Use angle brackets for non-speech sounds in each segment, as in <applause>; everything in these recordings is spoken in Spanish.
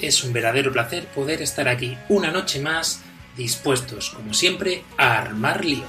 Es un verdadero placer poder estar aquí una noche más, dispuestos, como siempre, a armar lío.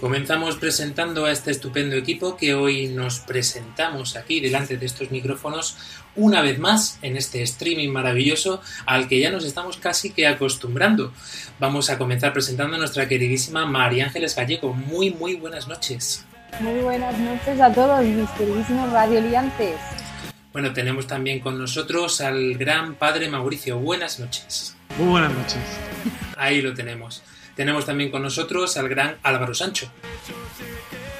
Comenzamos presentando a este estupendo equipo que hoy nos presentamos aquí delante de estos micrófonos una vez más en este streaming maravilloso al que ya nos estamos casi que acostumbrando. Vamos a comenzar presentando a nuestra queridísima María Ángeles Gallego. Muy, muy buenas noches. Muy buenas noches a todos mis queridísimos radioliantes. Bueno, tenemos también con nosotros al gran padre Mauricio. Buenas noches. Muy buenas noches. Ahí lo tenemos. Tenemos también con nosotros al gran Álvaro Sancho.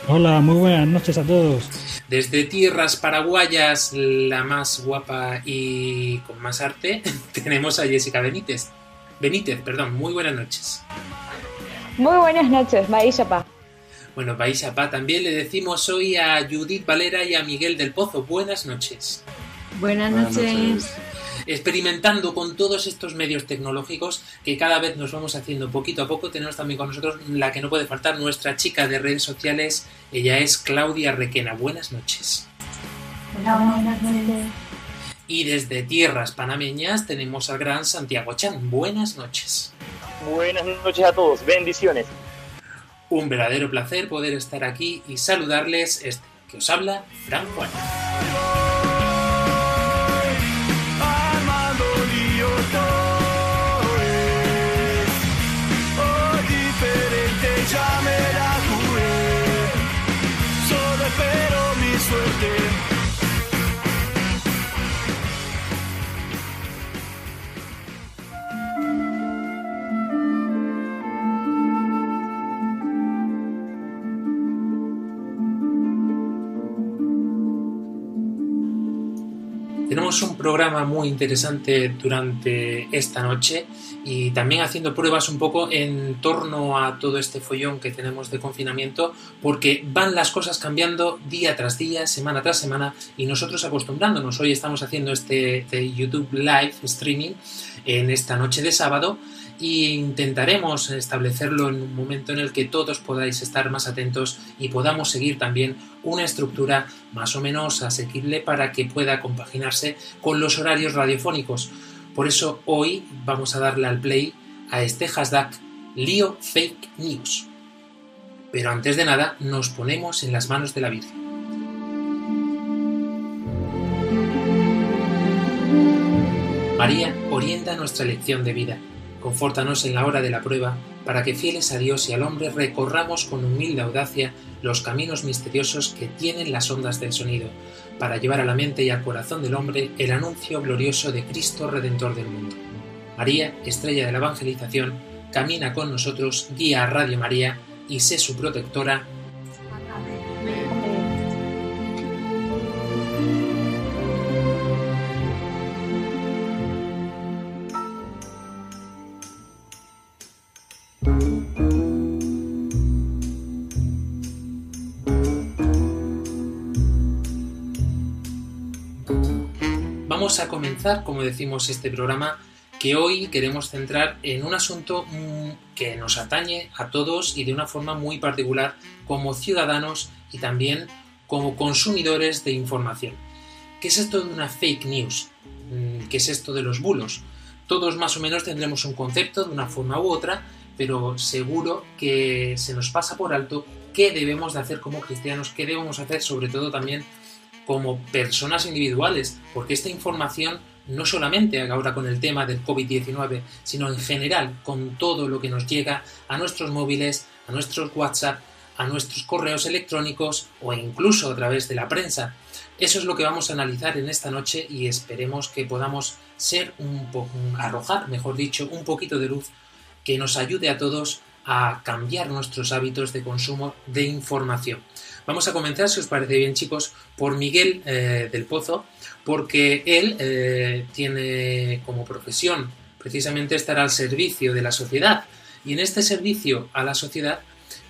Hola, muy buenas noches a todos. Desde tierras paraguayas, la más guapa y con más arte, <laughs> tenemos a Jessica Benítez. Benítez, perdón, muy buenas noches. Muy buenas noches, Maísapa. Bueno, País Pa también le decimos hoy a Judith Valera y a Miguel del Pozo. Buenas noches. Buenas, noches. Experimentando con todos estos medios tecnológicos que cada vez nos vamos haciendo poquito a poco, tenemos también con nosotros la que no puede faltar, nuestra chica de redes sociales. Ella es Claudia Requena. Buenas noches. Hola, buenas noches. Y desde tierras panameñas tenemos al gran Santiago Chan. Buenas noches. Buenas noches a todos, bendiciones. Un verdadero placer poder estar aquí y saludarles este que os habla, Fran Juan. Tenemos un programa muy interesante durante esta noche y también haciendo pruebas un poco en torno a todo este follón que tenemos de confinamiento porque van las cosas cambiando día tras día, semana tras semana y nosotros acostumbrándonos. Hoy estamos haciendo este, este YouTube live streaming en esta noche de sábado e intentaremos establecerlo en un momento en el que todos podáis estar más atentos y podamos seguir también una estructura más o menos asequible para que pueda compaginarse con los horarios radiofónicos. Por eso hoy vamos a darle al play a este hashtag lío fake news. Pero antes de nada nos ponemos en las manos de la Virgen. María orienta nuestra elección de vida. Confórtanos en la hora de la prueba, para que fieles a Dios y al hombre recorramos con humilde audacia los caminos misteriosos que tienen las ondas del sonido, para llevar a la mente y al corazón del hombre el anuncio glorioso de Cristo Redentor del mundo. María, estrella de la evangelización, camina con nosotros, guía a Radio María y sé su protectora. Como decimos, este programa que hoy queremos centrar en un asunto mm, que nos atañe a todos y de una forma muy particular como ciudadanos y también como consumidores de información. ¿Qué es esto de una fake news? Mm, ¿Qué es esto de los bulos? Todos más o menos tendremos un concepto de una forma u otra, pero seguro que se nos pasa por alto qué debemos de hacer como cristianos, qué debemos hacer sobre todo también como personas individuales, porque esta información no solamente ahora con el tema del COVID-19, sino en general con todo lo que nos llega a nuestros móviles, a nuestros WhatsApp, a nuestros correos electrónicos o incluso a través de la prensa. Eso es lo que vamos a analizar en esta noche y esperemos que podamos ser un arrojar, mejor dicho, un poquito de luz que nos ayude a todos a cambiar nuestros hábitos de consumo de información. Vamos a comenzar, si os parece bien, chicos, por Miguel eh, del Pozo, porque él eh, tiene como profesión precisamente estar al servicio de la sociedad. Y en este servicio a la sociedad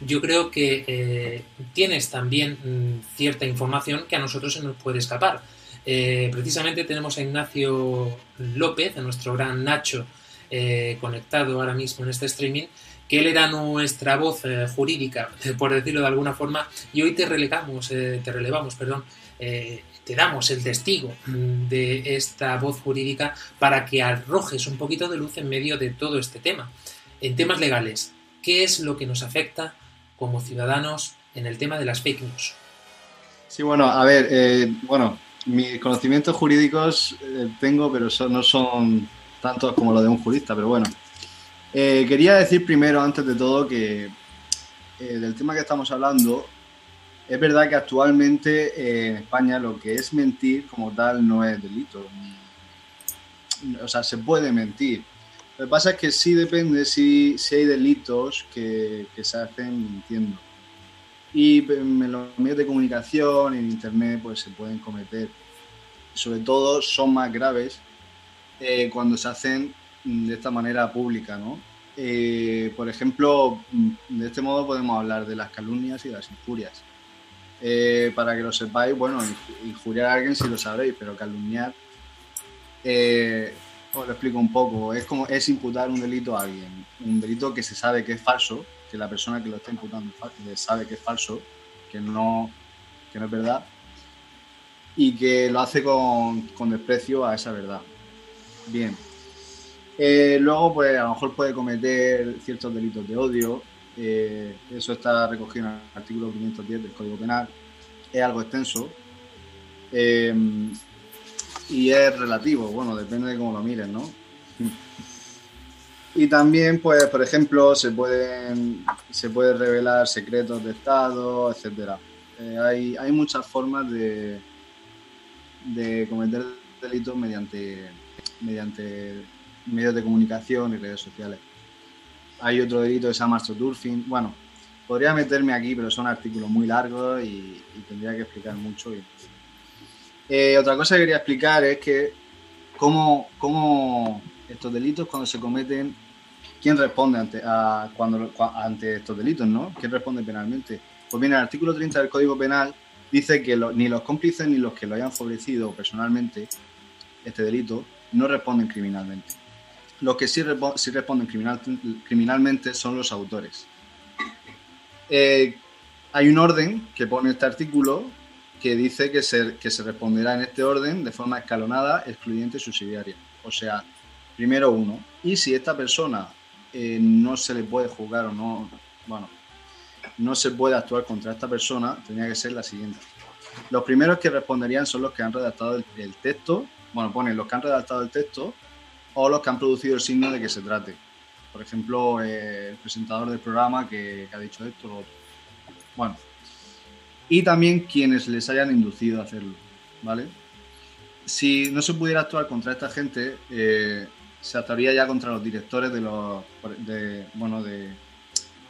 yo creo que eh, tienes también mm, cierta información que a nosotros se nos puede escapar. Precisamente tenemos a Ignacio López, a nuestro gran Nacho, conectado ahora mismo en este streaming, que él era nuestra voz jurídica, por decirlo de alguna forma, y hoy te relegamos, te relevamos, perdón, te damos el testigo mm, de esta voz jurídica para que arrojes un poquito de luz en medio de todo este tema. En temas legales, ¿qué es lo que nos afecta como ciudadanos en el tema de las fake news. Sí, bueno, a ver, eh, bueno, mis conocimientos jurídicos eh, tengo, pero no son tantos como los de un jurista, pero bueno. Eh, quería decir primero, antes de todo, que del tema que estamos hablando, es verdad que actualmente en España lo que es mentir como tal no es delito. O sea, se puede mentir lo que pasa es que sí depende si, hay delitos que, se hacen mintiendo. Y en los medios de comunicación, en Internet, pues se pueden cometer. Sobre todo son más graves eh, cuando se hacen de esta manera pública, ¿no? Eh, por ejemplo, de este modo podemos hablar de las calumnias y las injurias. Eh, para que lo sepáis, bueno, injuriar a alguien sí lo sabréis, pero calumniar os lo explico un poco. Es como es imputar un delito a alguien. Un delito que se sabe que es falso, que la persona que lo está imputando sabe que es falso, que no, que no es verdad, y que lo hace con, con desprecio a esa verdad. Bien. Eh, luego, pues a lo mejor puede cometer ciertos delitos de odio. Eh, eso está recogido en el artículo 510 del Código Penal. Es algo extenso. Eh, y es relativo, bueno, depende de cómo lo mires, ¿no? Y también, pues, por ejemplo, se pueden se puede revelar secretos de Estado, etcétera. Hay, hay muchas formas de, de cometer delitos mediante, mediante medios de comunicación y redes sociales. Hay otro delito que se llama astroturfing. Bueno, podría meterme aquí, pero son artículos muy largos y, tendría que explicar mucho. Y, eh, otra cosa que quería explicar es que cómo, cómo, estos delitos cuando se cometen, ¿quién responde ante, a, cuando, ante estos delitos? ¿no? ¿Quién responde penalmente? Pues bien, el artículo 30 del Código Penal dice que ni los cómplices ni los que lo hayan favorecido personalmente este delito no responden criminalmente. Los que sí, responden criminal, criminalmente son los autores. Eh, hay un orden que pone este artículo que dice que se, responderá en este orden de forma escalonada, excluyente y subsidiaria. O sea, primero uno. Y si esta persona eh, no se le puede juzgar o no, bueno, no se puede actuar contra esta persona, tendría que ser la siguiente. Los primeros que responderían son los que han redactado el, texto, bueno, ponen los que han redactado el texto o los que han producido el signo de que se trate. Por ejemplo, eh, el presentador del programa que, ha dicho esto. Bueno, y también quienes les hayan inducido a hacerlo, ¿vale? Si no se pudiera actuar contra esta gente, eh, se actuaría ya contra los directores de, los, de, bueno, de,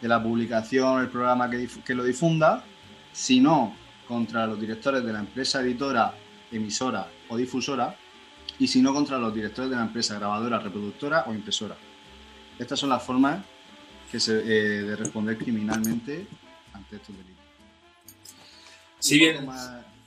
la publicación, el programa que, que lo difunda, si no, contra los directores de la empresa editora, emisora o difusora, y si no, contra los directores de la empresa grabadora, reproductora o impresora. Estas son las formas que se, eh, de responder criminalmente ante estos delitos. Si bien,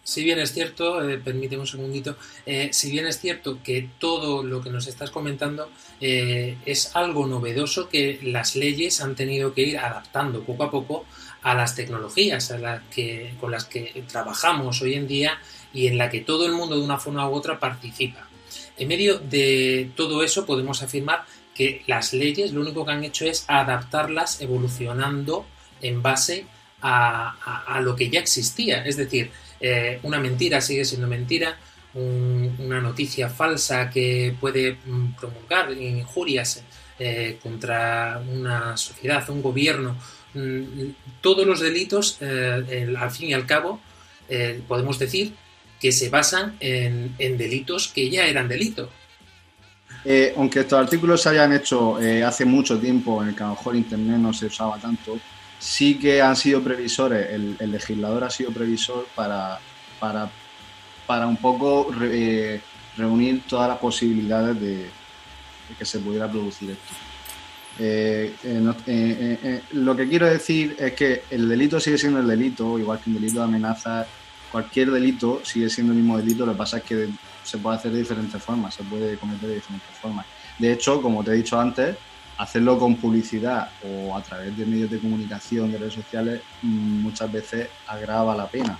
si bien es cierto, eh, permíteme un segundito, eh, si bien es cierto que todo lo que nos estás comentando es algo novedoso que las leyes han tenido que ir adaptando poco a poco a las tecnologías a las que, con las que trabajamos hoy en día y en la que todo el mundo de una forma u otra participa. En medio de todo eso podemos afirmar que las leyes lo único que han hecho es adaptarlas evolucionando en base a, lo que ya existía. Es decir, eh, una mentira sigue siendo mentira, una noticia falsa que puede mm, promulgar injurias eh, contra una sociedad, un gobierno, mm, todos los delitos, eh, al fin y al cabo, podemos decir que se basan en, delitos que ya eran delito. aunque estos artículos se hayan hecho hace mucho tiempo, en el que a lo mejor Internet no se usaba tanto, sí que han sido previsores, el, legislador ha sido previsor para, para, para un poco eh, reunir todas las posibilidades de, que se pudiera producir esto. Eh, eh, lo que quiero decir es que el delito sigue siendo el delito, igual que un delito de amenaza, cualquier delito sigue siendo el mismo delito, lo que pasa es que se puede hacer de diferentes formas, se puede cometer de diferentes formas. De hecho, como te he dicho antes, hacerlo con publicidad o a través de medios de comunicación, de redes sociales, mm, muchas veces agrava la pena.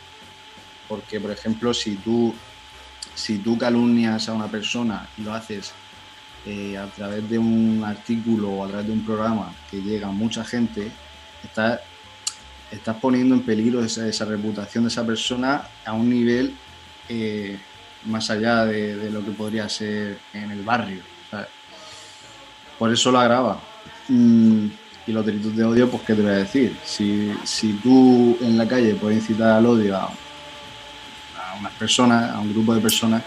Porque, por ejemplo, si tú, si tú calumnias a una persona y lo haces eh, a través de un artículo o a través de un programa que llega a mucha gente, estás, estás poniendo en peligro esa, reputación de esa persona a un nivel eh, más allá de, lo que podría ser en el barrio. Por eso lo agrava. Mm, y los delitos de odio, pues, ¿qué te voy a decir? Si, si tú en la calle puedes incitar al odio a, unas personas, a un grupo de personas,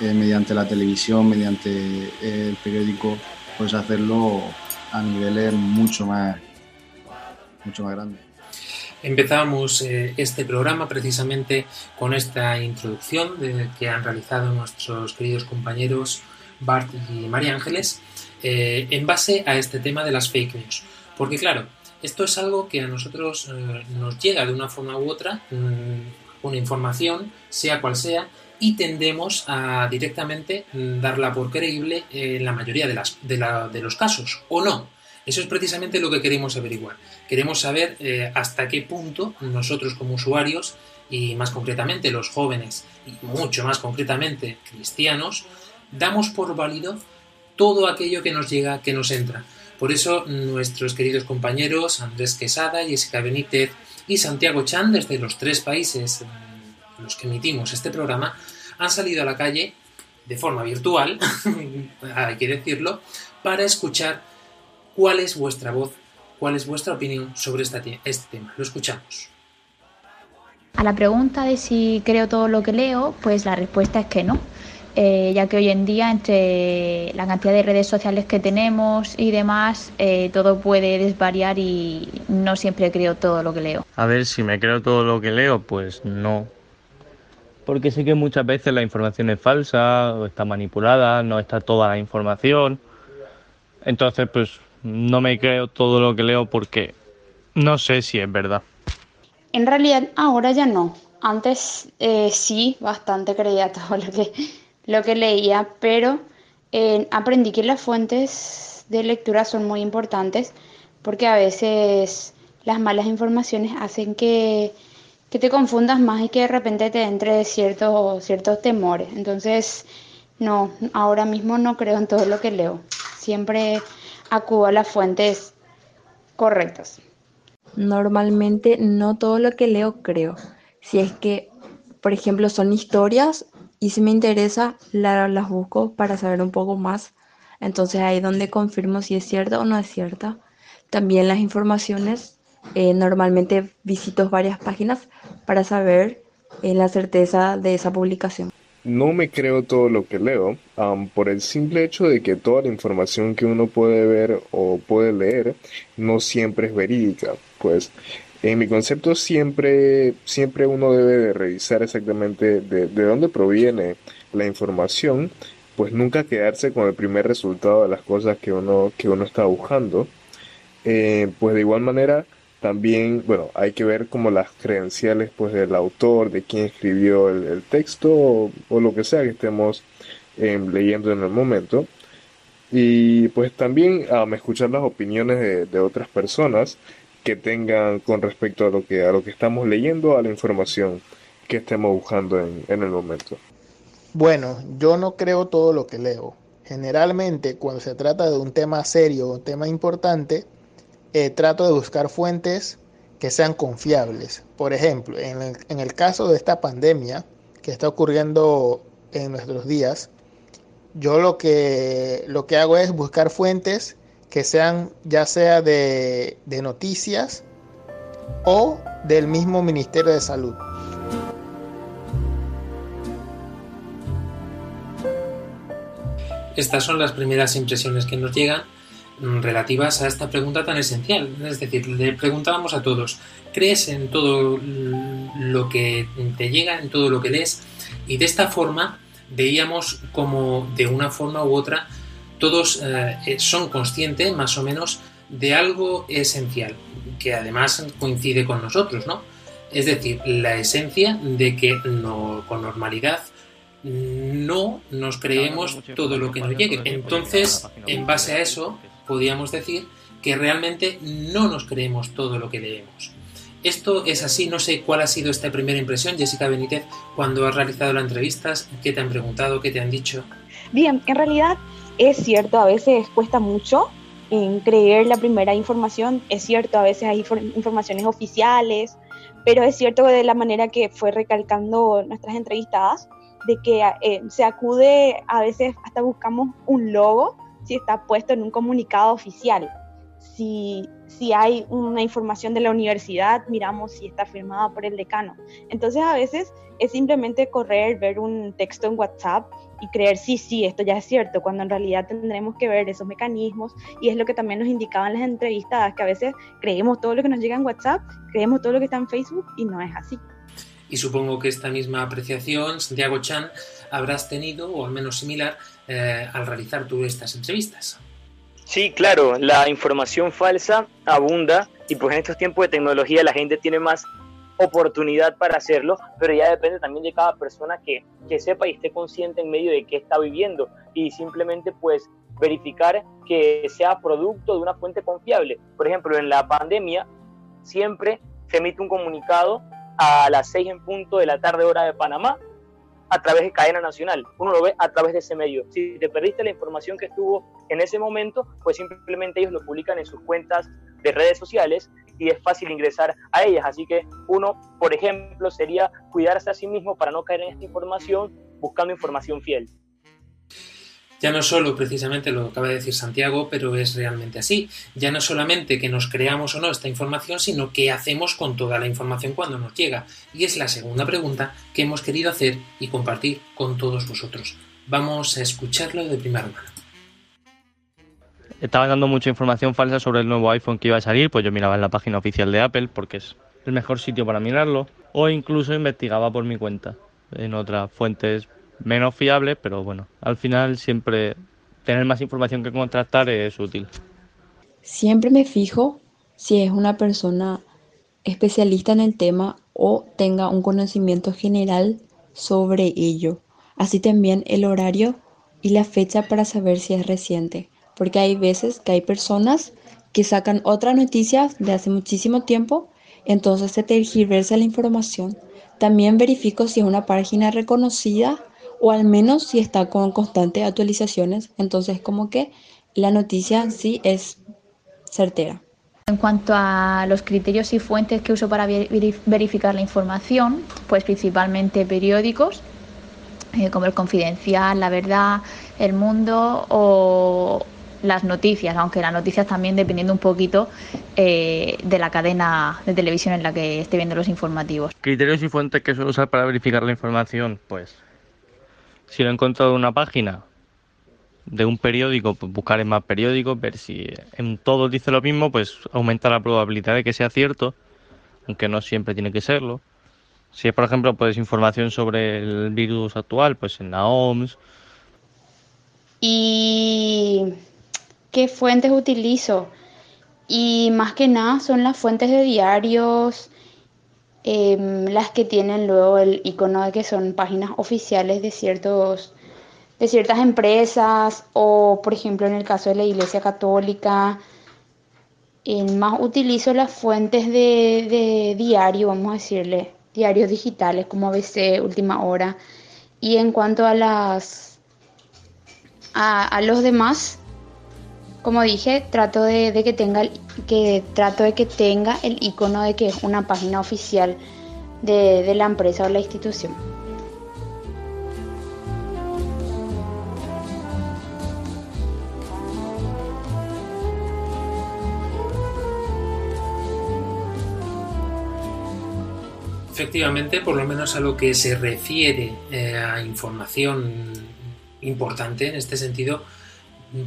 eh, mediante la televisión, mediante eh, el periódico, puedes hacerlo a niveles mucho más, mucho más grandes. Empezamos eh, este programa precisamente con esta introducción de, que han realizado nuestros queridos compañeros Bart y María Ángeles eh, en base a este tema de las fake news. Porque claro, esto es algo que a nosotros eh, nos llega de una forma u otra, mm, una información, sea cual sea, y tendemos a directamente mm, darla por creíble en la mayoría de, las, de, los casos, o no. Eso es precisamente lo que queremos averiguar. Queremos saber eh, hasta qué punto nosotros como usuarios, y más concretamente los jóvenes, y mucho más concretamente cristianos, damos por válido todo aquello que nos llega, que nos entra. Por eso nuestros queridos compañeros Andrés Quesada, Jessica Benítez y Santiago Chan, desde los tres países en los que emitimos este programa, han salido a la calle de forma virtual, <laughs> hay que decirlo, para escuchar cuál es vuestra voz, cuál es vuestra opinión sobre este, este tema. Lo escuchamos. A la pregunta de si creo todo lo que leo, pues la respuesta es que no eh, ya que hoy en día entre la cantidad de redes sociales que tenemos y demás, eh, todo puede desvariar y no siempre creo todo lo que leo. A ver, si me creo todo lo que leo, pues no. Porque sé que muchas veces la información es falsa o está manipulada, no está toda la información. Entonces, pues no me creo todo lo que leo porque no sé si es verdad. En realidad, ahora ya no. Antes eh, sí, bastante creía <laughs> todo lo que lo que leía, pero eh, aprendí que las fuentes de lectura son muy importantes porque a veces las malas informaciones hacen que, te confundas más y que de repente te entre ciertos, ciertos temores. Entonces, no, ahora mismo no creo en todo lo que leo. Siempre acudo a las fuentes correctas. Normalmente no todo lo que leo creo. Si es que, por ejemplo, son historias y si me interesa, las busco para saber un poco más. Entonces ahí donde confirmo si es cierta o no es cierta. También las informaciones, eh, normalmente visito varias páginas para saber eh, la certeza de esa publicación. No me creo todo lo que leo por el simple hecho de que toda la información que uno puede ver o puede leer no siempre es verídica. Pues en mi concepto siempre, siempre uno debe de revisar exactamente de, dónde proviene la información, pues nunca quedarse con el primer resultado de las cosas que uno, que uno está buscando. Eh, pues de igual manera también, bueno, hay que ver como las credenciales pues del autor, de quién escribió el, texto o, lo que sea que estemos em, leyendo en el momento. Y pues también escuchar las opiniones de, otras personas que tengan con respecto a lo que, a lo que estamos leyendo, a la información que estemos buscando en, el momento. Bueno, yo no creo todo lo que leo. Generalmente, cuando se trata de un tema serio, un tema importante, eh, trato de buscar fuentes que sean confiables. Por ejemplo, en el, en el caso de esta pandemia que está ocurriendo en nuestros días, yo lo que, lo que hago es buscar fuentes que sean ya sea de, de noticias o del mismo Ministerio de Salud. Estas son las primeras impresiones que nos llegan relativas a esta pregunta tan esencial. Es decir, le preguntábamos a todos, ¿crees en todo lo que te llega, en todo lo que lees? Y de esta forma veíamos como de una forma u otra todos eh, son conscientes más o menos de algo esencial, que además coincide con nosotros, ¿no? Es decir, la esencia de que no, con normalidad no nos creemos todo lo que nos llegue. Entonces, en base a eso, podríamos decir que realmente no nos creemos todo lo que leemos. Esto es así, no sé cuál ha sido esta primera impresión, Jessica Benítez, cuando has realizado las entrevistas, qué te han preguntado, qué te han dicho. Bien, en realidad es cierto, a veces cuesta mucho creer la primera información, es cierto, a veces hay informaciones oficiales, pero es cierto de la manera que fue recalcando nuestras entrevistadas, de que eh, se acude, a veces hasta buscamos un logo si está puesto en un comunicado oficial. Si, si hay una información de la universidad, miramos si está firmada por el decano. Entonces a veces es simplemente correr, ver un texto en WhatsApp y creer, sí, sí, esto ya es cierto, cuando en realidad tendremos que ver esos mecanismos y es lo que también nos indicaban las entrevistadas, que a veces creemos todo lo que nos llega en WhatsApp, creemos todo lo que está en Facebook y no es así. Y supongo que esta misma apreciación, Santiago Chan, habrás tenido, o al menos similar, eh, al realizar tú estas entrevistas. Sí, claro, la información falsa abunda y pues en estos tiempos de tecnología la gente tiene más oportunidad para hacerlo, pero ya depende también de cada persona que, que sepa y esté consciente en medio de qué está viviendo y simplemente pues verificar que sea producto de una fuente confiable. Por ejemplo, en la pandemia siempre se emite un comunicado a las 6 en punto de la tarde hora de Panamá a través de cadena nacional. Uno lo ve a través de ese medio. Si te perdiste la información que estuvo en ese momento, pues simplemente ellos lo publican en sus cuentas de redes sociales y es fácil ingresar a ellas. Así que uno, por ejemplo, sería cuidarse a sí mismo para no caer en esta información buscando información fiel. Ya no solo precisamente lo acaba de decir Santiago, pero es realmente así. Ya no solamente que nos creamos o no esta información, sino qué hacemos con toda la información cuando nos llega. Y es la segunda pregunta que hemos querido hacer y compartir con todos vosotros. Vamos a escucharlo de primera mano. Estaba dando mucha información falsa sobre el nuevo iPhone que iba a salir, pues yo miraba en la página oficial de Apple porque es el mejor sitio para mirarlo, o incluso investigaba por mi cuenta en otras fuentes menos fiable, pero bueno, al final siempre tener más información que contrastar es útil. Siempre me fijo si es una persona especialista en el tema o tenga un conocimiento general sobre ello. Así también el horario y la fecha para saber si es reciente. Porque hay veces que hay personas que sacan otra noticia de hace muchísimo tiempo, entonces se tergiversa la información. También verifico si es una página reconocida o al menos si está con constantes actualizaciones, entonces como que la noticia sí es certera. En cuanto a los criterios y fuentes que uso para verificar la información, pues principalmente periódicos, eh, como el Confidencial, La Verdad, El Mundo o las noticias, aunque las noticias también dependiendo un poquito eh, de la cadena de televisión en la que esté viendo los informativos. Criterios y fuentes que suelo usar para verificar la información, pues si lo he encontrado en una página de un periódico, pues buscar en más periódicos, ver si en todos dice lo mismo, pues aumenta la probabilidad de que sea cierto, aunque no siempre tiene que serlo. Si es, por ejemplo, pues información sobre el virus actual, pues en la OMS. ¿Y qué fuentes utilizo? Y más que nada son las fuentes de diarios, Em, las que tienen luego el icono de que son páginas oficiales de ciertos de ciertas empresas o por ejemplo en el caso de la Iglesia Católica en más utilizo las fuentes de, de diario vamos a decirle diarios digitales como ABC Última Hora. Y en cuanto a las a, a los demás Como dije, trato de, que tenga que trato de que tenga el icono de que es una página oficial de la empresa o la institución. efectivamente, por lo menos a lo que se refiere eh, a información importante en este sentido,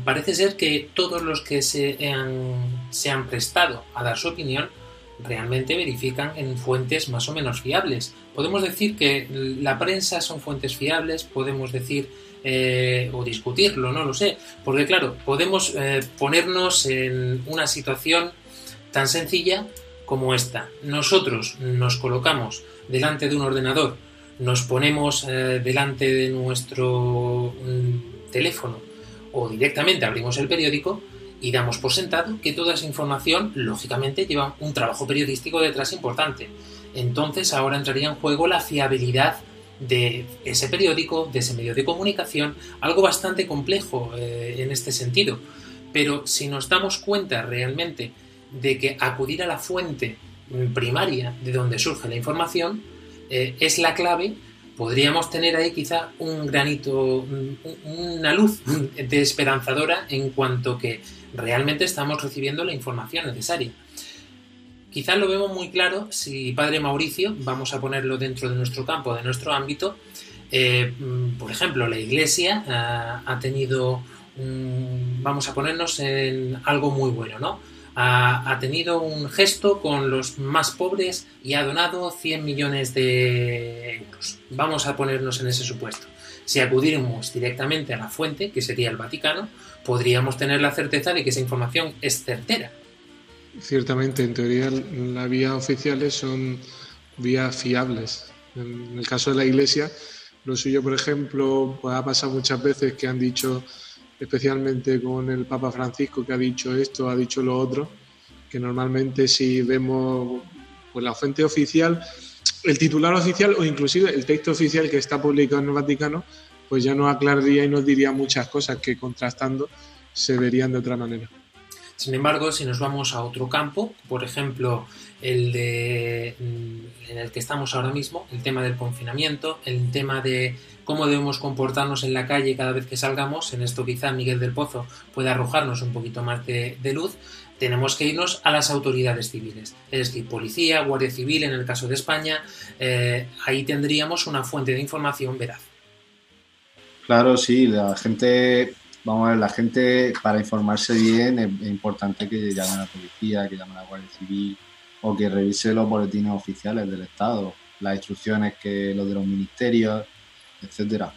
parece ser que todos los que se han, prestado a dar su opinión realmente verifican en fuentes más o menos fiables. Podemos decir que la prensa son fuentes fiables, podemos decir eh, o discutirlo, no lo sé, porque claro, podemos eh, ponernos en una situación tan sencilla como esta. Nosotros nos colocamos delante de un ordenador, nos ponemos eh, delante de nuestro mm, teléfono o directamente abrimos el periódico y damos por sentado que toda esa información, lógicamente, lleva un trabajo periodístico detrás importante. Entonces ahora entraría en juego la fiabilidad de ese periódico, de ese medio de comunicación, algo bastante complejo eh, en este sentido. Pero si nos damos cuenta realmente de que acudir a la fuente primaria de donde surge la información eh, es la clave, podríamos tener ahí quizá un granito, una luz <laughs> de esperanzadora en cuanto que realmente estamos recibiendo la información necesaria. Quizás lo vemos muy claro si Padre Mauricio, vamos a ponerlo dentro de nuestro campo, de nuestro ámbito, eh, por ejemplo, la Iglesia ha, ha tenido, vamos a ponernos en algo muy bueno, ¿no? Ha, tenido un gesto con los más pobres y ha donado 100 millones de euros. Vamos a ponernos en ese supuesto. Si acudiéramos directamente a la fuente, que sería el Vaticano, podríamos tener la certeza de que esa información es certera. Ciertamente, en teoría las vías oficiales son vías fiables. En el caso de la Iglesia, lo suyo, por ejemplo, ha pasado muchas veces que han dicho especialmente con el Papa Francisco que ha dicho esto, ha dicho lo otro, que normalmente si vemos pues, la fuente oficial, el titular oficial o inclusive el texto oficial que está publicado en el Vaticano, pues ya nos aclararía y nos diría muchas cosas que contrastando se verían de otra manera. Sin embargo, si nos vamos a otro campo, por ejemplo, el de mm, en el que estamos ahora mismo, el tema del confinamiento, el tema de cómo debemos comportarnos en la calle cada vez que salgamos, en esto quizá Miguel del Pozo puede arrojarnos un poquito más de, luz, tenemos que irnos a las autoridades civiles, es decir, policía, guardia civil en el caso de España, eh, ahí tendríamos una fuente de información veraz. Claro, sí, la gente vamos a ver, la gente para informarse bien es, importante que llame a la policía, que llame a la Guardia Civil o que revise los boletines oficiales del Estado, las instrucciones que los de los ministerios, etcétera.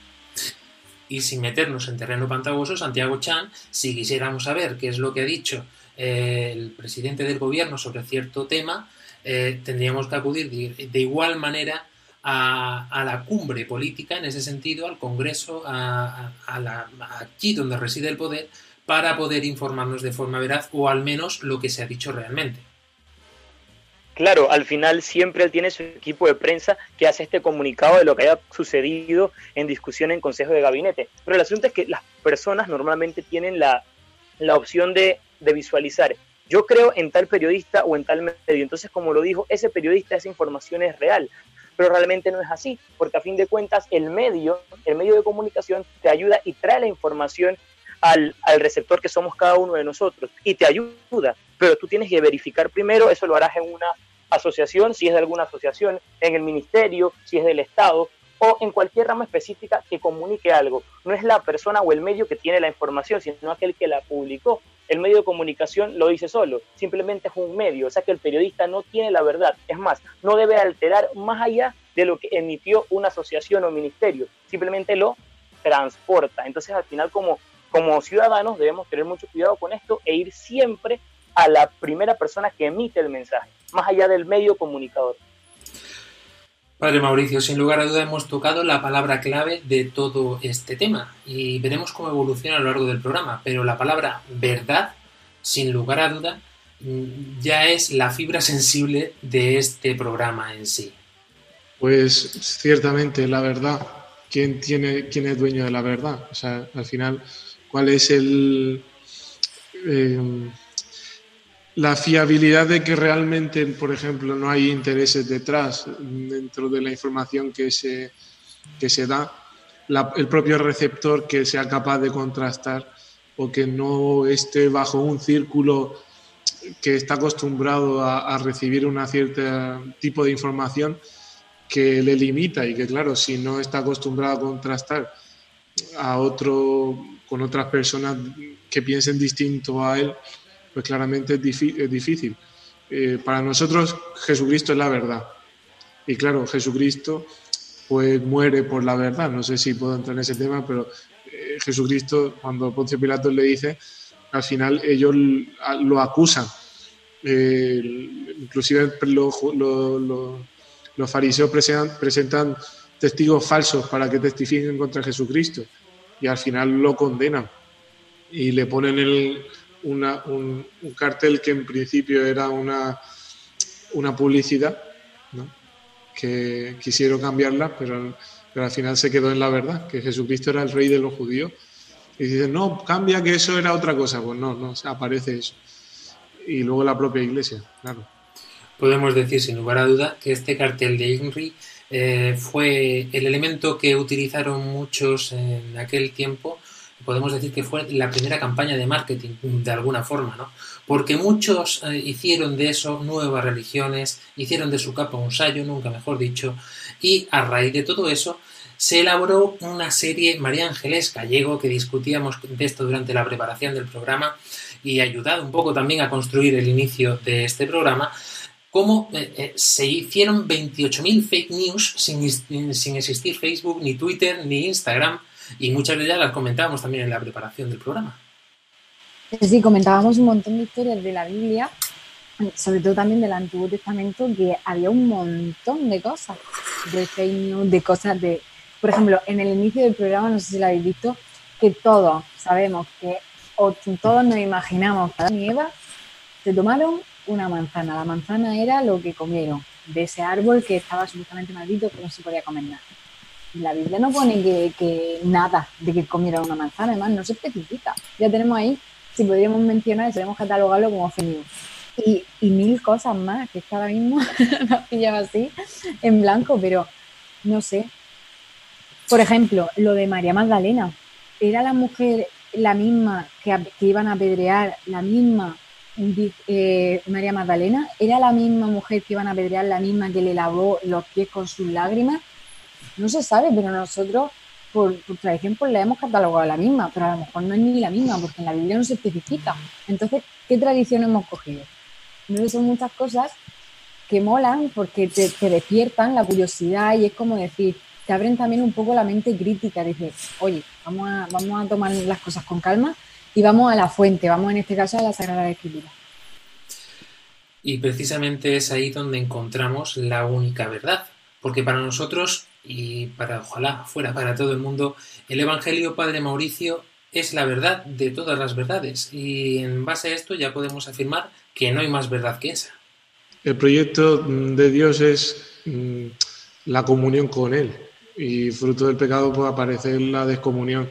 Y sin meternos en terreno pantagoso, Santiago Chan, si quisiéramos saber qué es lo que ha dicho eh, el presidente del gobierno sobre cierto tema, eh, tendríamos que acudir de igual manera a, la cumbre política, en ese sentido, al Congreso, a, la, aquí donde reside el poder, para poder informarnos de forma veraz o al menos lo que se ha dicho realmente. Claro, al final siempre él tiene su equipo de prensa que hace este comunicado de lo que haya sucedido en discusión en Consejo de Gabinete. Pero el asunto es que las personas normalmente tienen la, opción de, de visualizar yo creo en tal periodista o en tal medio. Entonces, como lo dijo, ese periodista, esa información es real pero realmente no es así, porque a fin de cuentas el medio, el medio de comunicación te ayuda y trae la información al, receptor que somos cada uno de nosotros y te ayuda, pero tú tienes que verificar primero, eso lo harás en una asociación, si es de alguna asociación, en el ministerio, si es del Estado, o en cualquier rama específica que comunique algo. No es la persona o el medio que tiene la información, sino aquel que la publicó. El medio de comunicación lo dice solo, simplemente es un medio, o sea que el periodista no tiene la verdad. Es más, no debe alterar más allá de lo que emitió una asociación o ministerio, simplemente lo transporta. Entonces al final como, como ciudadanos debemos tener mucho cuidado con esto e ir siempre a la primera persona que emite el mensaje, más allá del medio comunicador. Padre Mauricio, sin lugar a duda hemos tocado la palabra clave de todo este tema y veremos cómo evoluciona a lo largo del programa, pero la palabra verdad, sin lugar a duda, mm, ya es la fibra sensible de este programa en sí. Pues ciertamente la verdad, ¿quién, tiene, quién es dueño de la verdad? O sea, al final, ¿cuál es el, eh, la fiabilidad de que realmente, por ejemplo, no hay intereses detrás dentro de la información que se, que se da, el propio receptor que sea capaz de contrastar o que no esté bajo un círculo que está acostumbrado a, recibir un cierto tipo de información que le limita y que claro, si no está acostumbrado a contrastar a otro con otras personas que piensen distinto a él, pues claramente es, difícil. Eh, para nosotros Jesucristo es la verdad. Y claro, Jesucristo pues muere por la verdad. No sé si puedo entrar en ese tema, pero eh, Jesucristo, cuando Poncio Pilato le dice, al final ellos lo acusan. Eh, inclusive los fariseos presentan, presentan testigos falsos para que testifiquen contra Jesucristo y al final lo condenan y le ponen el, un, cartel que en principio era una, una publicidad, que quisieron cambiarla, pero, pero al final se quedó en la verdad, que Jesucristo era el rey de los judíos. Y dicen, no, cambia que eso era otra cosa. Pues no, no, aparece eso. Y luego la propia iglesia, claro. Podemos decir sin lugar a duda que este cartel de Henry eh, fue el elemento que utilizaron muchos en aquel tiempo podemos decir que fue la primera campaña de marketing de alguna forma, ¿no? Porque muchos eh, hicieron de eso nuevas religiones, hicieron de su capa un sayo, nunca mejor dicho, y a raíz de todo eso se elaboró una serie María Ángeles Gallego que discutíamos de esto durante la preparación del programa y ayudado un poco también a construir el inicio de este programa, cómo eh, eh, se hicieron 28.000 fake news sin, sin existir Facebook, ni Twitter, ni Instagram, y muchas de ellas las comentábamos también en la preparación del programa. Sí, comentábamos un montón de historias de la Biblia, sobre todo también del Antiguo Testamento, que había un montón de cosas, de fake de cosas de... Por ejemplo, en el inicio del programa, no sé si lo habéis visto, que todos sabemos que, o todos nos imaginamos que Adán y Eva se tomaron una manzana. La manzana era lo que comieron de ese árbol que estaba absolutamente maldito, que no se podía comer nada la Biblia no pone que, nada de que comiera una manzana, además no se especifica. Ya tenemos ahí, si podríamos mencionar, podemos catalogarlo como fake Y, mil cosas más, que es que ahora mismo <laughs> nos pillaba así en blanco, pero no sé. Por ejemplo, lo de María Magdalena. ¿Era la mujer la misma que, iban a apedrear, la misma eh, María Magdalena? ¿Era la misma mujer que iban a apedrear, la misma que le lavó los pies con sus lágrimas? No se sabe, pero nosotros por, tradición pues la hemos catalogado la misma, pero a lo mejor no es ni la misma, porque en la Biblia no se especifica. Entonces, ¿qué tradición hemos cogido? Entonces son muchas cosas que molan porque te, despiertan la curiosidad y es como decir, te abren también un poco la mente crítica, dices, oye, vamos a, vamos a tomar las cosas con calma y vamos a la fuente, vamos en este caso a la Sagrada Escritura. Y precisamente es ahí donde encontramos la única verdad, porque para nosotros y para ojalá fuera para todo el mundo, el Evangelio Padre Mauricio es la verdad de todas las verdades y en base a esto ya podemos afirmar que no hay más verdad que esa. El proyecto de Dios es mm, la comunión con Él y fruto del pecado puede aparecer la descomunión.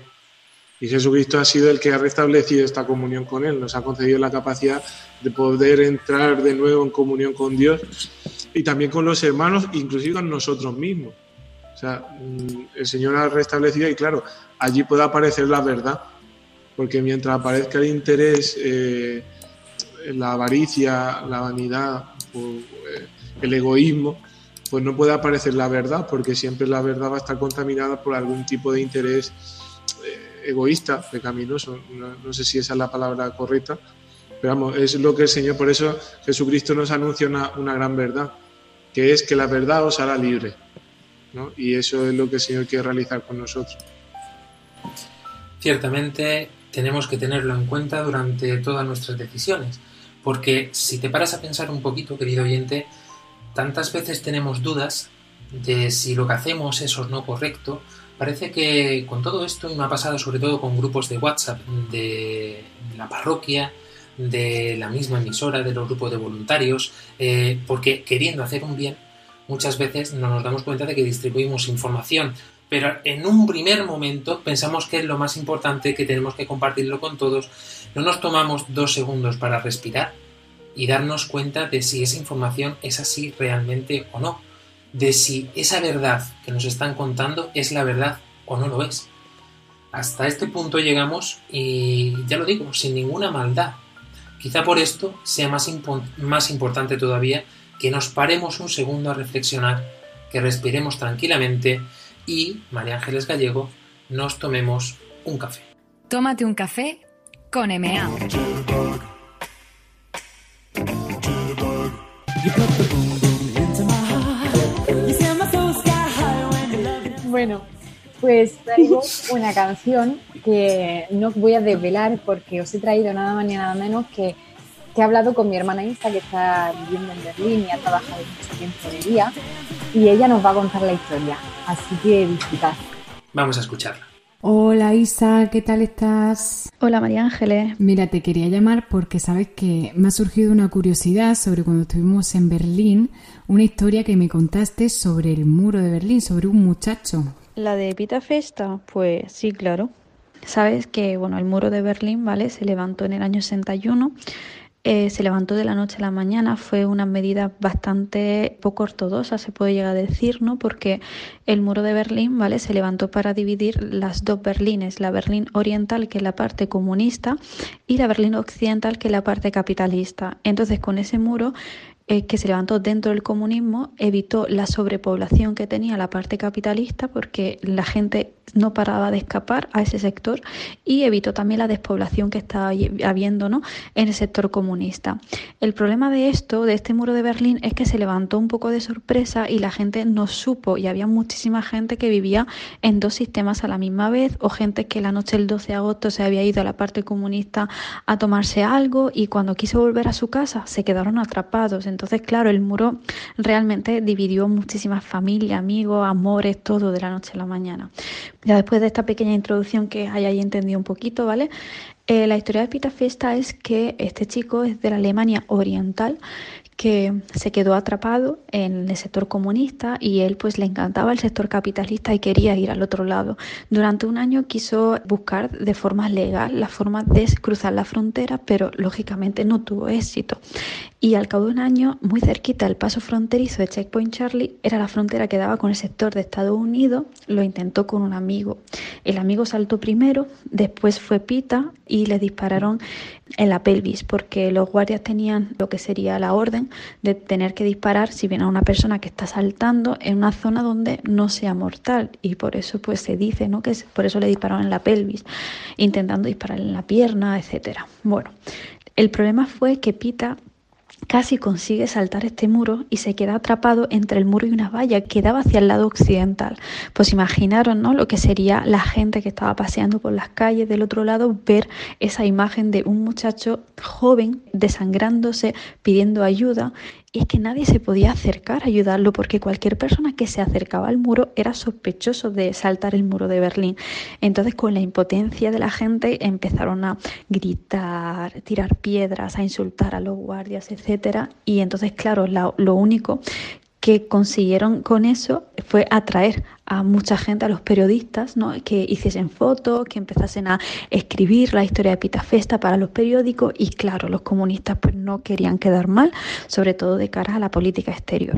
Y Jesucristo ha sido el que ha restablecido esta comunión con Él, nos ha concedido la capacidad de poder entrar de nuevo en comunión con Dios y también con los hermanos, inclusive con nosotros mismos. O sea, mm, el Señor ha restablecido y claro, allí puede aparecer la verdad, porque mientras aparezca el interés, eh, la avaricia, la vanidad, eh, el egoísmo, pues no puede aparecer la verdad, porque siempre la verdad va a estar contaminada por algún tipo de interés eh, egoísta, pecaminoso. No, sé si esa es la palabra correcta, pero vamos, es lo que el Señor, por eso Jesucristo nos anuncia una, una gran verdad, que es que la verdad os hará libre. Y eso es lo que el Señor quiere realizar con nosotros. Ciertamente tenemos que tenerlo en cuenta durante todas nuestras decisiones, porque si te paras a pensar un poquito, querido oyente, tantas veces tenemos dudas de si lo que hacemos es o no correcto. Parece que con todo esto, y me ha pasado sobre todo con grupos de WhatsApp de la parroquia, de la misma emisora, de los grupos de voluntarios, eh, porque queriendo hacer un bien, muchas veces no nos damos cuenta de que distribuimos información pero en un primer momento pensamos que es lo más importante, que tenemos que compartirlo con todos, no nos tomamos dos segundos para respirar y darnos cuenta de si esa información es así realmente o no, de si esa verdad que nos están contando es la verdad o no lo es. Hasta este punto llegamos y ya lo digo, sin ninguna maldad. Quizá por esto sea más, más importante todavía que nos paremos un segundo a reflexionar, que respiremos tranquilamente y, María Ángeles Gallego, nos tomemos un café. Tómate un café con MA. Bueno, pues traigo una canción que no voy a desvelar porque os he traído nada más ni nada menos que, que he hablado con mi hermana Isa que está viviendo en Berlín y ha trabajado mucho tiempo de día y ella nos va a contar la historia, así que disfrutad. Vamos a escucharla. Hola Isa, ¿qué tal estás? Hola María Ángeles. Mira, te quería llamar porque sabes que me ha surgido una curiosidad sobre cuando estuvimos en Berlín, una historia que me contaste sobre el muro de Berlín, sobre un muchacho. La de Pita Festa, pues sí, claro. Sabes que bueno, el muro de Berlín, ¿vale? Se levantó en el año 61 eh, se levantó de la noche a la mañana. Fue una medida bastante poco ortodoxa, se puede llegar a decir, ¿no? Porque el muro de Berlín, ¿vale? Se levantó para dividir las dos Berlines, la Berlín oriental, que es la parte comunista, y la Berlín occidental, que es la parte capitalista. Entonces, con ese muro eh, que se levantó dentro del comunismo evitó la sobrepoblación que tenía la parte capitalista porque la gente no paraba de escapar a ese sector y evitó también la despoblación que estaba habiendo ¿no? en el sector comunista. El problema de esto, de este muro de Berlín, es que se levantó un poco de sorpresa y la gente no supo y había muchísima gente que vivía en dos sistemas a la misma vez o gente que la noche del 12 de agosto se había ido a la parte comunista a tomarse algo y cuando quiso volver a su casa se quedaron atrapados. Entonces, claro, el muro realmente dividió muchísimas familias, amigos, amores, todo de la noche a la mañana. Ya después de esta pequeña introducción que hayáis entendido un poquito, ¿vale? Eh, la historia de Pita Fiesta es que este chico es de la Alemania oriental que se quedó atrapado en el sector comunista y él pues le encantaba el sector capitalista y quería ir al otro lado. Durante un año quiso buscar de forma legal la forma de cruzar la frontera, pero lógicamente no tuvo éxito. Y al cabo de un año, muy cerquita del paso fronterizo de Checkpoint Charlie, era la frontera que daba con el sector de Estados Unidos, lo intentó con un amigo. El amigo saltó primero, después fue Pita y le dispararon en la pelvis, porque los guardias tenían lo que sería la orden de tener que disparar si viene a una persona que está saltando en una zona donde no sea mortal. Y por eso pues se dice, ¿no? Que por eso le dispararon en la pelvis, intentando disparar en la pierna, etcétera. Bueno, el problema fue que Pita Casi consigue saltar este muro y se queda atrapado entre el muro y una valla que daba hacia el lado occidental. Pues imaginaron ¿no? lo que sería la gente que estaba paseando por las calles del otro lado ver esa imagen de un muchacho joven desangrándose, pidiendo ayuda es que nadie se podía acercar a ayudarlo porque cualquier persona que se acercaba al muro era sospechoso de saltar el muro de Berlín. Entonces con la impotencia de la gente empezaron a gritar, tirar piedras, a insultar a los guardias, etcétera. Y entonces, claro, lo único que consiguieron con eso fue atraer a mucha gente, a los periodistas, ¿no? que hiciesen fotos, que empezasen a escribir la historia de Pitafesta para los periódicos y claro, los comunistas pues no querían quedar mal, sobre todo de cara a la política exterior.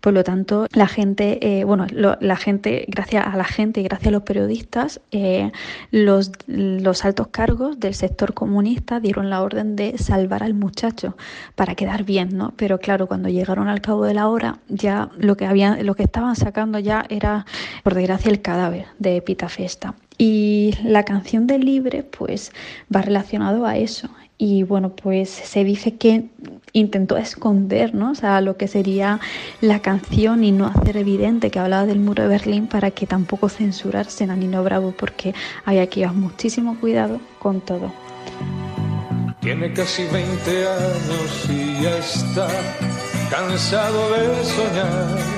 Por lo tanto, la gente, eh, bueno, la gente, gracias a la gente y gracias a los periodistas, eh, los, los altos cargos del sector comunista dieron la orden de salvar al muchacho para quedar bien, ¿no? Pero claro, cuando llegaron al cabo de la hora, ya lo que habían, lo que estaban sacando ya era por desgracia, el cadáver de Pita Festa. Y la canción de Libre, pues, va relacionado a eso. Y bueno, pues se dice que intentó esconder, ¿no? O sea, lo que sería la canción y no hacer evidente que hablaba del muro de Berlín para que tampoco censurarse a Nino Bravo, porque había que llevar muchísimo cuidado con todo. Tiene casi 20 años y ya está cansado de soñar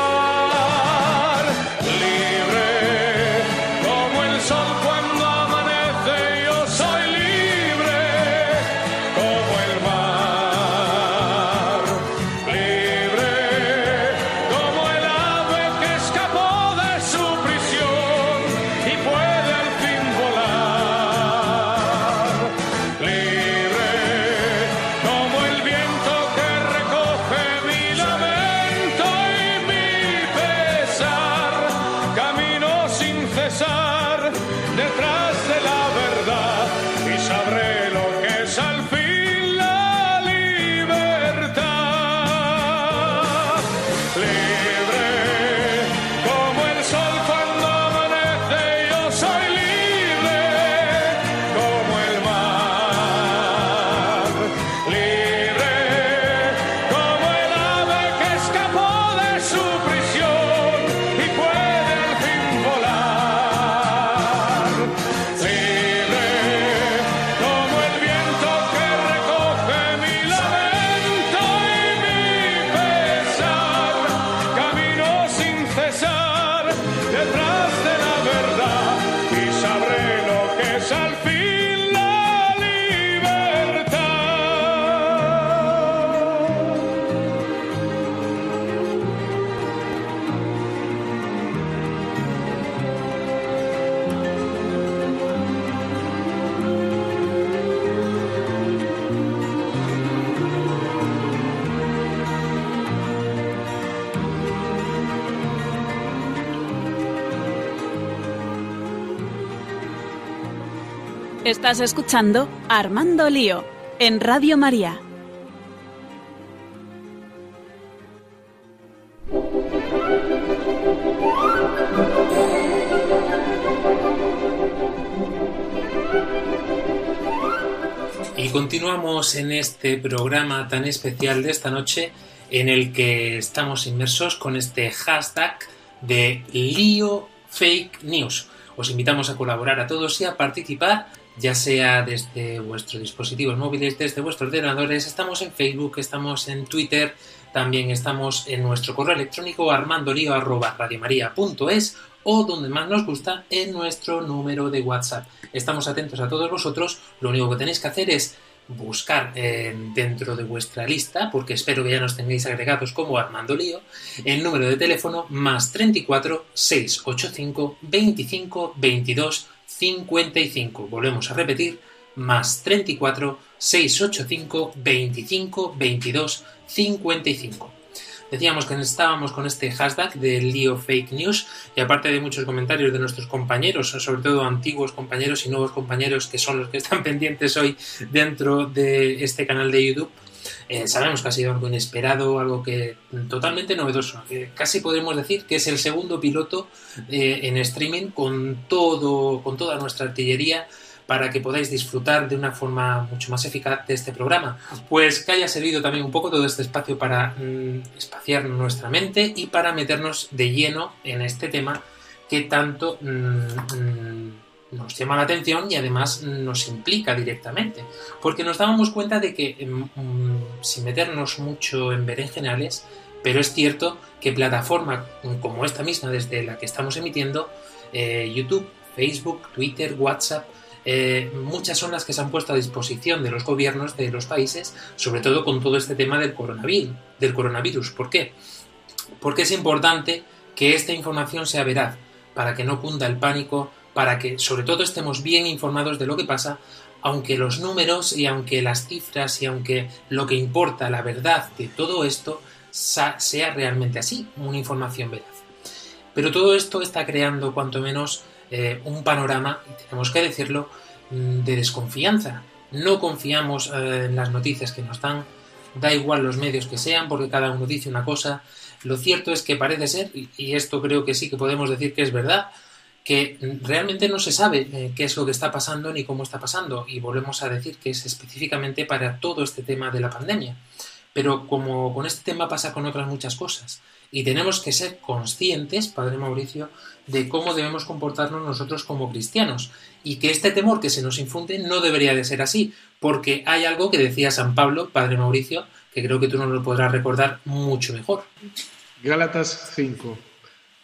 Estás escuchando Armando Lío en Radio María. Y continuamos en este programa tan especial de esta noche en el que estamos inmersos con este hashtag de lío fake news. Os invitamos a colaborar a todos y a participar ya sea desde vuestros dispositivos móviles, desde vuestros ordenadores, estamos en Facebook, estamos en Twitter, también estamos en nuestro correo electrónico armandolio.radiomaria.es o donde más nos gusta en nuestro número de WhatsApp. Estamos atentos a todos vosotros, lo único que tenéis que hacer es buscar eh, dentro de vuestra lista, porque espero que ya nos tengáis agregados como Armando Lío, el número de teléfono más 34 685 25 22 55. Volvemos a repetir, más 34 685 25 22 55. Decíamos que estábamos con este hashtag del lío fake news y aparte de muchos comentarios de nuestros compañeros, sobre todo antiguos compañeros y nuevos compañeros que son los que están <laughs> pendientes hoy dentro de este canal de YouTube, eh, sabemos que ha sido algo inesperado, algo que totalmente novedoso. casi podemos decir que es el segundo piloto eh, en streaming con todo, con toda nuestra artillería para que podáis disfrutar de una forma mucho más eficaz de este programa. Pues que haya servido también un poco todo este espacio para mm, espaciar nuestra mente y para meternos de lleno en este tema que tanto mm, mm, nos llama la atención y además nos implica directamente. Porque nos dábamos cuenta de que, sin meternos mucho en berenjenales, pero es cierto que plataformas como esta misma desde la que estamos emitiendo, eh, YouTube, Facebook, Twitter, WhatsApp, eh, muchas son las que se han puesto a disposición de los gobiernos de los países, sobre todo con todo este tema del coronavirus. Del coronavirus. ¿Por qué? Porque es importante que esta información sea veraz, para que no cunda el pánico, para que sobre todo estemos bien informados de lo que pasa, aunque los números y aunque las cifras y aunque lo que importa, la verdad de todo esto, sea realmente así, una información veraz. Pero todo esto está creando cuanto menos eh, un panorama, y tenemos que decirlo, mm, de desconfianza. No confiamos eh, en las noticias que nos dan, da igual los medios que sean, porque cada uno dice una cosa. Lo cierto es que parece ser, y esto creo que sí que podemos decir que es verdad, que realmente no se sabe eh, qué es lo que está pasando ni cómo está pasando, y volvemos a decir que es específicamente para todo este tema de la pandemia. Pero como con este tema pasa con otras muchas cosas, y tenemos que ser conscientes, Padre Mauricio, de cómo debemos comportarnos nosotros como cristianos y que este temor que se nos infunde no debería de ser así, porque hay algo que decía San Pablo, Padre Mauricio, que creo que tú nos lo podrás recordar mucho mejor. Gálatas 5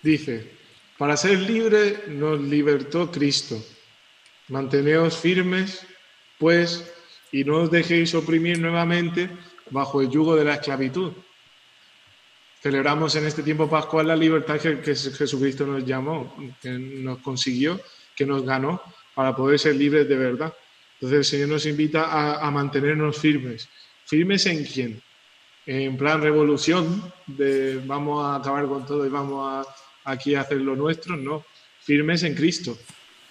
dice, para ser libre nos libertó Cristo. Manteneos firmes, pues, y no os dejéis oprimir nuevamente bajo el yugo de la esclavitud celebramos en este tiempo pascual la libertad que, Jesucristo nos llamó, que nos consiguió, que nos ganó para poder ser libres de verdad. Entonces el Señor nos invita a, mantenernos firmes. ¿Firmes en quién? En plan revolución, de vamos a acabar con todo y vamos a, aquí a lo nuestro, no. Firmes en Cristo.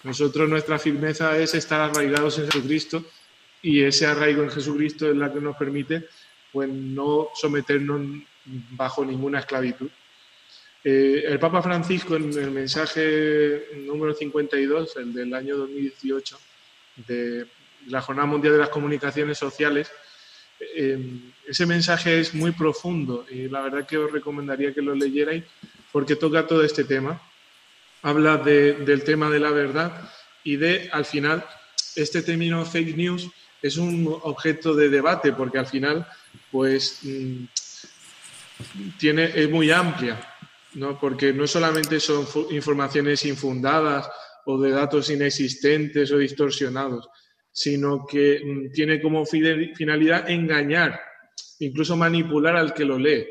Nosotros nuestra firmeza es estar arraigados en Jesucristo y ese arraigo en Jesucristo es la que nos permite pues no someternos bajo ninguna esclavitud. Eh, el Papa Francisco en el mensaje número 52, el del año 2018, de la Jornada Mundial de las Comunicaciones Sociales, eh, ese mensaje es muy profundo y la verdad que os recomendaría que lo leyerais porque toca todo este tema. Habla del tema de la verdad y de, al final, este término fake news es un objeto de debate porque al final, pues, mm, tiene, es muy amplia, ¿no? porque no solamente son informaciones infundadas o de datos inexistentes o distorsionados, sino que mm, tiene como finalidad engañar, incluso manipular al que lo lee.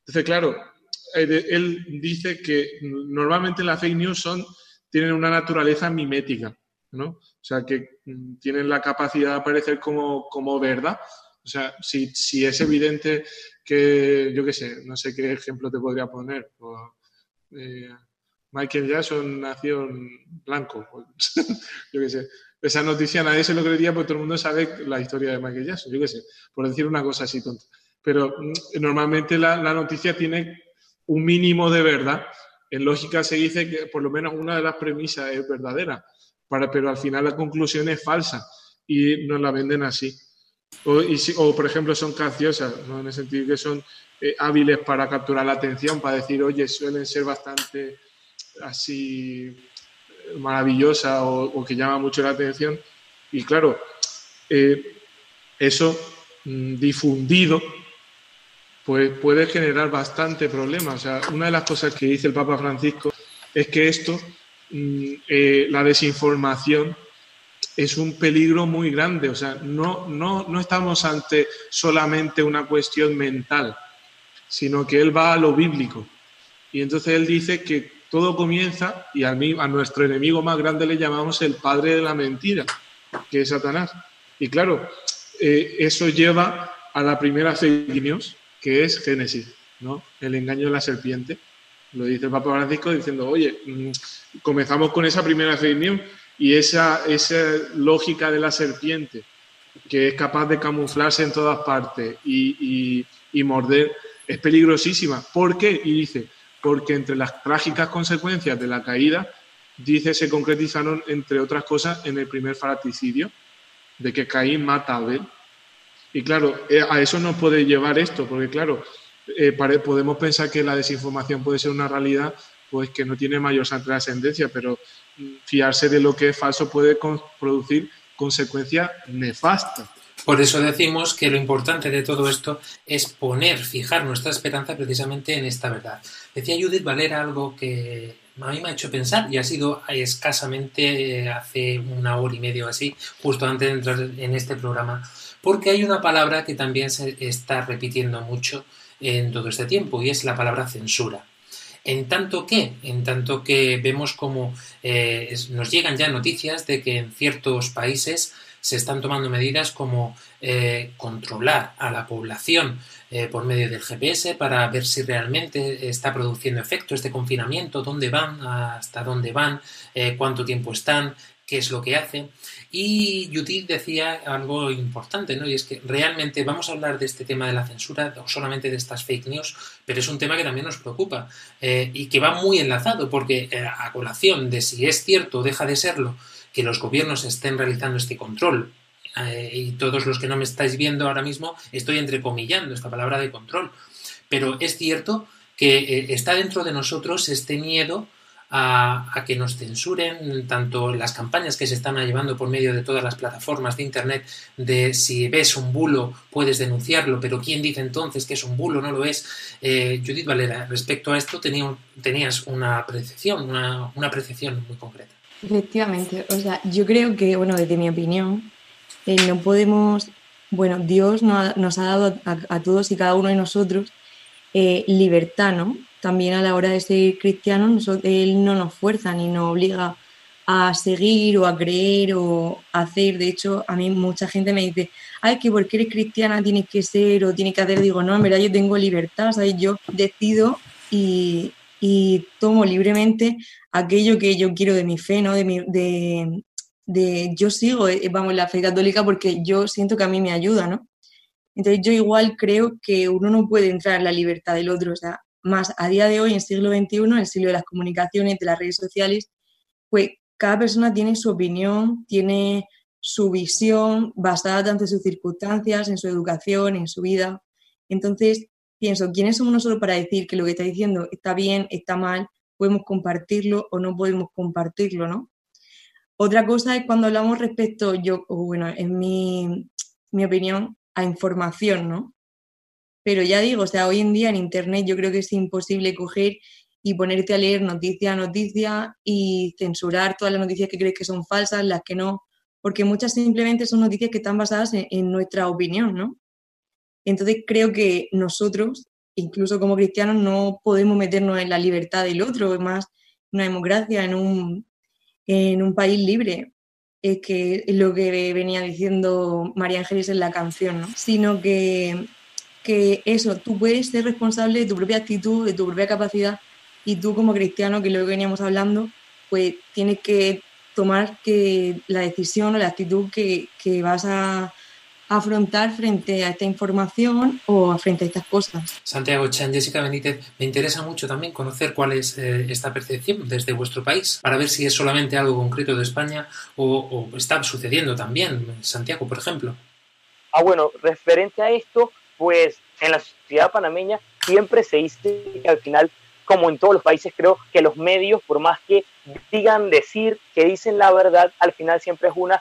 Entonces, claro, él dice que normalmente las fake news son, tienen una naturaleza mimética, ¿no? O sea, que mm, tienen la capacidad de aparecer como, como verdad. O sea, si, si es evidente que, yo qué sé, no sé qué ejemplo te podría poner. Eh, Michael Jackson nació en blanco. <laughs> yo qué sé. Esa noticia nadie se lo creería porque todo el mundo sabe la historia de Michael Jackson, yo qué sé, por decir una cosa así tonta. Pero mm, normalmente la, noticia tiene un mínimo de verdad. En lógica se dice que por lo menos una de las premisas es verdadera, para, pero al final la conclusión es falsa y nos la venden así. O, por ejemplo, son canciosas, ¿no? en el sentido que son eh, hábiles para capturar la atención, para decir, oye, suelen ser bastante así eh, maravillosa o, que llama mucho la atención. Y claro, eh, eso mm, difundido pues puede generar bastante problemas. Una de las cosas que dice el Papa Francisco es que esto, mm, la desinformación, es un peligro muy grande. O sea, no, no, no estamos ante solamente una cuestión mental, sino que él va a lo bíblico. Y entonces él dice que todo comienza, y a, a nuestro enemigo más grande le llamamos el padre de la mentira, que es Satanás. Y claro, eh, eso lleva a la primera fake news, que es Génesis, ¿no? El engaño de la serpiente. Lo dice el Papa Francisco diciendo, oye, mm, comenzamos con esa primera fake news y esa, esa lógica de la serpiente, que es capaz de camuflarse en todas partes y, y, morder, es peligrosísima. ¿Por qué? Y dice, porque entre las trágicas consecuencias de la caída dice se concretizaron, entre otras cosas, en el primer fratricidio, de que Caín mata a Abel. Y claro, eh, a eso nos puede llevar esto, porque claro, eh, podemos pensar que la desinformación puede ser una realidad pues que no tiene mayor trascendencia, pero mm, fiarse de lo que es falso puede producir consecuencias nefastas. Por eso decimos que lo importante de todo esto es poner, fijar nuestra esperanza precisamente en esta verdad. Decía Judith Valera algo que a mí me ha hecho pensar y ha sido escasamente hace una hora y media o así, justo antes de entrar en este programa, porque hay una palabra que también se está repitiendo mucho en todo este tiempo y es la palabra censura. En tanto que, en tanto que vemos como eh, nos llegan ya noticias de que en ciertos países se están tomando medidas como eh, controlar a la población eh, por medio del GPS para ver si realmente está produciendo efecto este confinamiento, dónde van, hasta dónde van, cuánto tiempo están, qué es lo que hacen. Y Judith decía algo importante, ¿no? Y es que realmente vamos a hablar de este tema de la censura, o solamente de estas fake news, pero es un tema que también nos preocupa eh, y que va muy enlazado, porque eh, a colación de si es cierto o deja de serlo que los gobiernos estén realizando este control, eh, y todos los que no me estáis viendo ahora mismo, estoy entrecomillando esta palabra de control, pero es cierto que está dentro de nosotros este miedo a, que nos censuren tanto las campañas que se están llevando por medio de todas las plataformas de Internet de si ves un bulo puedes denunciarlo, pero ¿quién dice entonces que es un bulo? No lo es. Eh, Judith Valera, respecto a esto tenía, tenías una apreciación, una, una apreciación muy concreta. Efectivamente, o sea, yo creo que, bueno, desde mi opinión, eh, no podemos, bueno, Dios nos ha, dado a, todos y cada uno de nosotros eh, libertad, ¿no? También a la hora de ser cristiano, él no nos fuerza ni nos obliga a seguir o a creer o a hacer. De hecho, a mí mucha gente me dice, ay, que porque eres cristiana tienes que ser o tienes que hacer. Digo, no, en verdad yo tengo libertad, ¿sabes? Yo decido y, tomo libremente aquello que yo quiero de mi fe, ¿no? De, mi, de, de yo sigo, eh, vamos, la fe católica porque yo siento que a mí me ayuda, ¿no? Entonces yo igual creo que uno no puede entrar en la libertad del otro, o sea, más a día de hoy, en siglo XXI, en el siglo de las comunicaciones, de las redes sociales, pues cada persona tiene su opinión, tiene su visión basada tanto en sus circunstancias, en su educación, en su vida. Entonces, pienso, ¿quiénes somos nosotros para decir que lo que está diciendo está bien, está mal, podemos compartirlo o no podemos compartirlo, ¿no? Otra cosa es cuando hablamos respecto, yo, bueno, en mi, mi opinión, a información, ¿no? Pero ya digo, o sea, hoy en día en Internet yo creo que es imposible coger y ponerte a leer noticia a noticia y censurar todas las noticias que crees que son falsas, las que no, porque muchas simplemente son noticias que están basadas en, nuestra opinión, ¿no? Entonces creo que nosotros, incluso como cristianos, no podemos meternos en la libertad del otro, es más una democracia en un, en un país libre. Es que lo que venía diciendo María Ángeles en la canción, ¿no? Sino que que eso, tú puedes ser responsable de tu propia actitud, de tu propia capacidad, y tú como cristiano, que es lo que veníamos hablando, pues tienes que tomar que la decisión o la actitud que, vas a afrontar frente a esta información o frente a estas cosas. Santiago Chan, Jessica Benítez, me interesa mucho también conocer cuál es eh, esta percepción desde vuestro país, para ver si es solamente algo concreto de España o, o está sucediendo también, Santiago, por ejemplo. Ah, bueno, referente a esto, pues en la sociedad panameña siempre se dice que al final, como en todos los países, creo que los medios, por más que digan decir que dicen la verdad, al final siempre es una,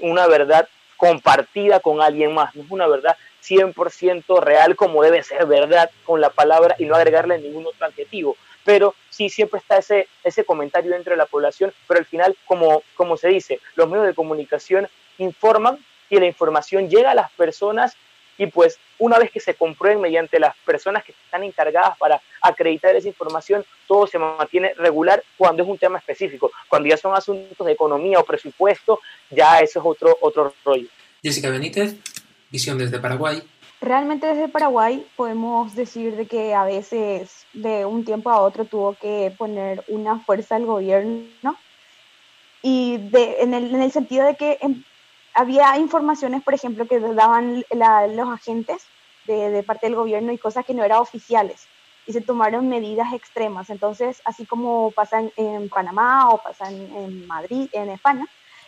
una verdad compartida con alguien más, no es una verdad 100% real como debe ser verdad con la palabra y no agregarle ningún otro adjetivo. Pero sí siempre está ese, ese comentario dentro de la población, pero al final, como, como se dice, los medios de comunicación informan y la información llega a las personas y pues una vez que se comprueben mediante las personas que están encargadas para acreditar esa información, todo se mantiene regular cuando es un tema específico. Cuando ya son asuntos de economía o presupuesto, ya eso es otro, otro rollo. Jessica Benítez, visión desde Paraguay. Realmente desde Paraguay podemos decir de que a veces de un tiempo a otro tuvo que poner una fuerza al gobierno y de, en, el, en el sentido de que había informaciones, por ejemplo, que daban los agentes de, parte del gobierno y cosas que no eran oficiales. y se tomaron medidas extremas. Entonces, así como pasa en, Panamá o pasa en, Madrid, en España,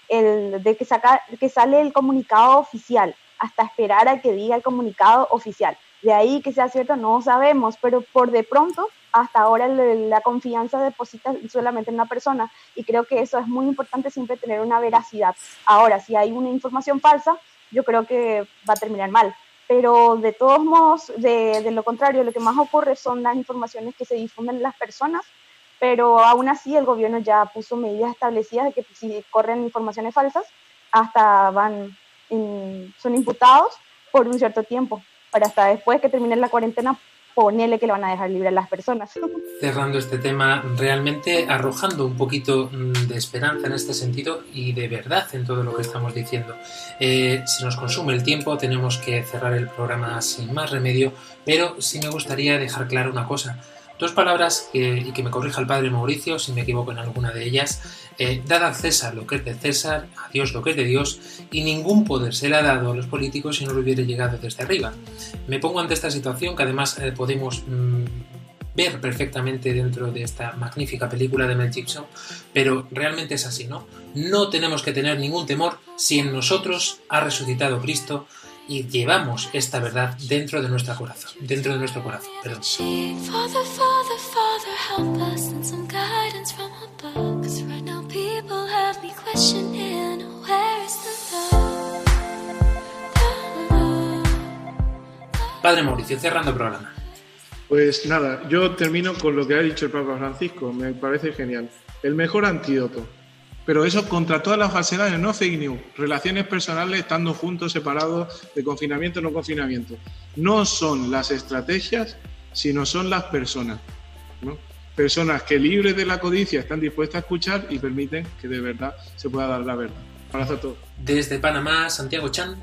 el de que, saca, que sale el comunicado oficial hasta esperar a que diga el comunicado oficial. De ahí que sea cierto no sabemos, pero por de pronto hasta ahora la confianza deposita solamente en una persona y creo que eso es muy importante siempre tener una veracidad. Ahora, si hay una información falsa, yo creo que va a terminar mal. Pero de todos modos, de, lo contrario, lo que más ocurre son las informaciones que se difunden en las personas, pero aún así el gobierno ya puso medidas establecidas de que si corren informaciones falsas, hasta van, son imputados por un cierto tiempo, para hasta después que termine la cuarentena ponele que le van a dejar libre a las personas. Cerrando este tema, realmente arrojando un poquito mm, de esperanza en este sentido y de verdad en todo lo que estamos diciendo. Eh, si nos consume el tiempo, tenemos que cerrar el programa sin más remedio, pero sí me gustaría dejar clara una cosa. Dos palabras y que me corrija el padre Mauricio si me equivoco en alguna de ellas. Eh, dad al César lo que es de César, a Dios lo que es de Dios, y ningún poder se le ha dado a los políticos si no lo hubiera llegado desde arriba. Me pongo ante esta situación que además eh, podemos mm, ver perfectamente dentro de esta magnífica película de Mel Gibson, pero realmente es así, ¿no? No tenemos que tener ningún temor si en nosotros ha resucitado Cristo y llevamos esta verdad dentro de nuestro corazón, dentro de nuestro corazón, perdón. Padre Mauricio, cerrando el programa. Pues nada, yo termino con lo que ha dicho el Papa Francisco, me parece genial. El mejor antídoto pero eso contra todas las falsedades, no fake news. Relaciones personales estando juntos, separados, de confinamiento o no confinamiento. No son las estrategias, sino son las personas. Personas que libres de la codicia están dispuestas a escuchar y permiten que de verdad se pueda dar la verdad. Abrazo a todos. Desde Panamá, Santiago Chan.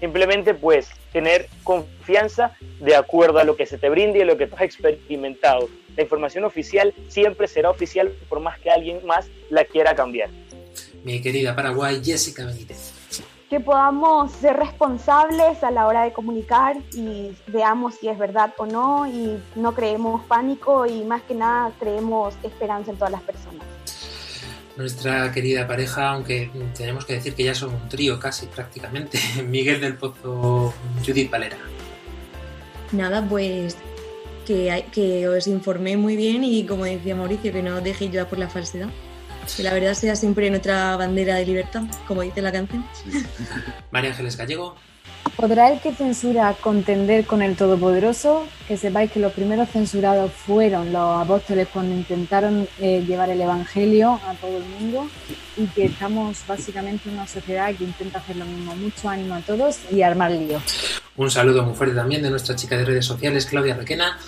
Simplemente pues tener confianza de acuerdo a lo que se te brinde y a lo que tú has experimentado la información oficial siempre será oficial por más que alguien más la quiera cambiar. Mi querida Paraguay, Jessica Benítez. Que podamos ser responsables a la hora de comunicar y veamos si es verdad o no y no creemos pánico y más que nada creemos esperanza en todas las personas. Nuestra querida pareja, aunque tenemos que decir que ya son un trío casi prácticamente, <laughs> Miguel del Pozo, Judith Valera. Nada, pues que, os informé muy bien y como decía Mauricio, que no os dejéis llevar por la falsedad. Que la verdad sea siempre nuestra bandera de libertad, como dice la canción. <laughs> María Ángeles Gallego. ¿Podrá el que censura contender con el Todopoderoso? Que sepáis que los primeros censurados fueron los apóstoles cuando intentaron eh, llevar el Evangelio a todo el mundo y que estamos básicamente en una sociedad que intenta hacer lo mismo. Mucho ánimo a todos y armar lío. Un saludo muy fuerte también de nuestra chica de redes sociales, Claudia Requena,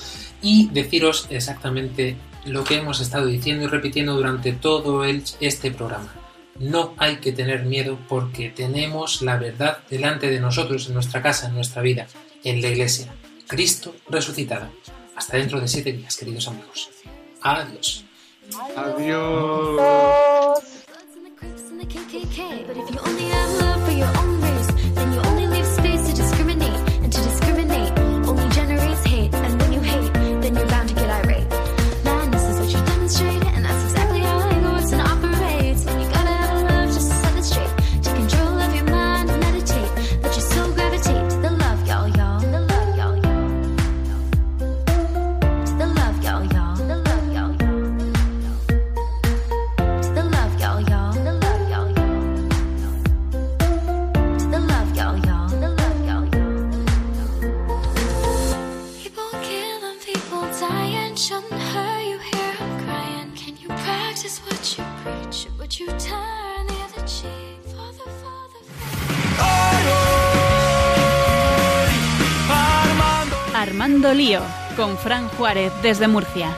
y deciros exactamente lo que hemos estado diciendo y repitiendo durante todo este programa no hay que tener miedo porque tenemos la verdad delante de nosotros, en nuestra casa, en nuestra vida, en la iglesia. Cristo resucitado. Hasta dentro de siete días, queridos amigos. Adiós. Adiós. Armando Lío, con Fran Juárez desde Murcia.